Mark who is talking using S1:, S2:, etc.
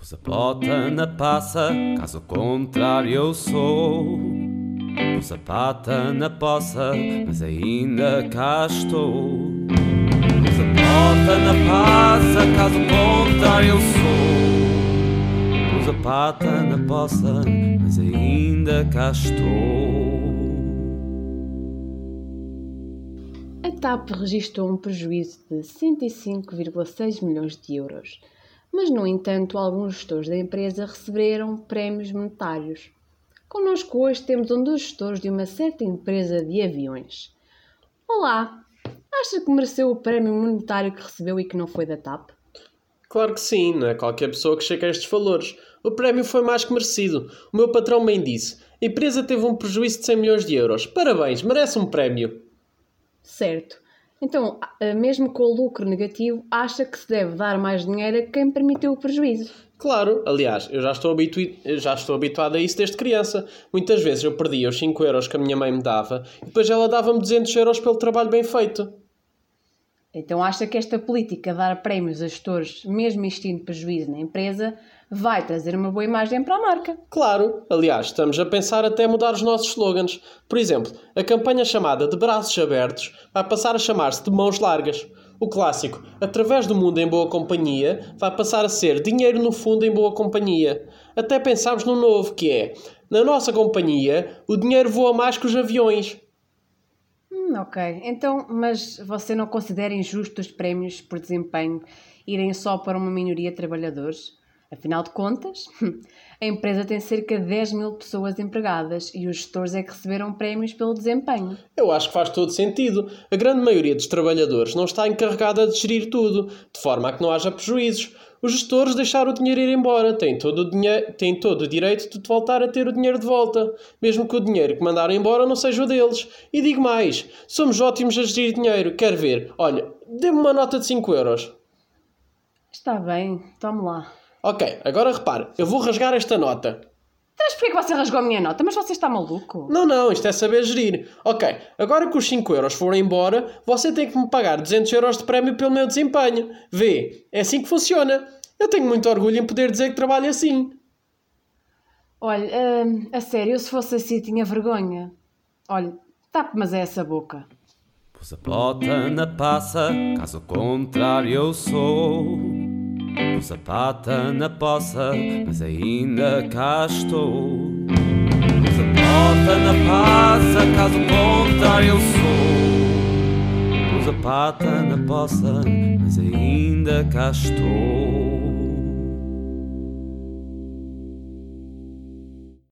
S1: Pus a bota na passa, caso contrário eu sou. Pus pata na poça, mas ainda cá estou. Pus a na passa, caso contrário eu sou. Pus pata na poça, mas ainda cá estou.
S2: A TAP registrou um prejuízo de 105,6 milhões de euros, mas, no entanto, alguns gestores da empresa receberam prémios monetários. Connosco hoje temos um dos gestores de uma certa empresa de aviões. Olá! Acha que mereceu o prémio monetário que recebeu e que não foi da TAP?
S3: Claro que sim, não é qualquer pessoa que chega a estes valores. O prémio foi mais que merecido. O meu patrão bem disse. A empresa teve um prejuízo de 100 milhões de euros. Parabéns, merece um prémio.
S2: Certo. Então, mesmo com o lucro negativo, acha que se deve dar mais dinheiro a quem permitiu o prejuízo?
S3: Claro, aliás, eu já estou, habitu... já estou habituado a isso desde criança. Muitas vezes eu perdia os 5 euros que a minha mãe me dava e depois ela dava-me 200 euros pelo trabalho bem feito.
S2: Então acha que esta política de dar prémios a gestores, mesmo existindo prejuízo na empresa, vai trazer uma boa imagem para a marca?
S3: Claro, aliás, estamos a pensar até mudar os nossos slogans. Por exemplo, a campanha chamada de braços abertos vai passar a chamar-se de mãos largas. O clássico, através do mundo em boa companhia, vai passar a ser dinheiro no fundo em boa companhia. Até pensámos num novo que é, na nossa companhia, o dinheiro voa mais que os aviões.
S2: Ok. Então, mas você não considera injusto os prémios por desempenho irem só para uma minoria de trabalhadores? Afinal de contas, a empresa tem cerca de 10 mil pessoas empregadas e os gestores é que receberam prémios pelo desempenho.
S3: Eu acho que faz todo sentido. A grande maioria dos trabalhadores não está encarregada de gerir tudo, de forma a que não haja prejuízos. Os gestores deixaram o dinheiro ir embora, têm todo, o dinhe- têm todo o direito de voltar a ter o dinheiro de volta, mesmo que o dinheiro que mandaram embora não seja o deles. E digo mais, somos ótimos a gerir dinheiro, quer ver? Olha, dê-me uma nota de 5 euros.
S2: Está bem, tome lá.
S3: Ok, agora repare, eu vou rasgar esta nota.
S2: Mas porquê que você rasgou a minha nota? Mas você está maluco?
S3: Não, não, isto é saber gerir. Ok, agora que os 5 euros forem embora, você tem que me pagar 200 euros de prémio pelo meu desempenho. Vê, é assim que funciona. Eu tenho muito orgulho em poder dizer que trabalho assim.
S2: Olha, hum, a sério, eu se fosse assim tinha vergonha. Olha, tape mas é essa boca.
S1: Pus a bota na passa, caso contrário eu sou. Pus a pata na poça, mas ainda cá estou. Pus a bota na passa, caso contrário eu sou. Pus a pata na poça, mas ainda cá estou.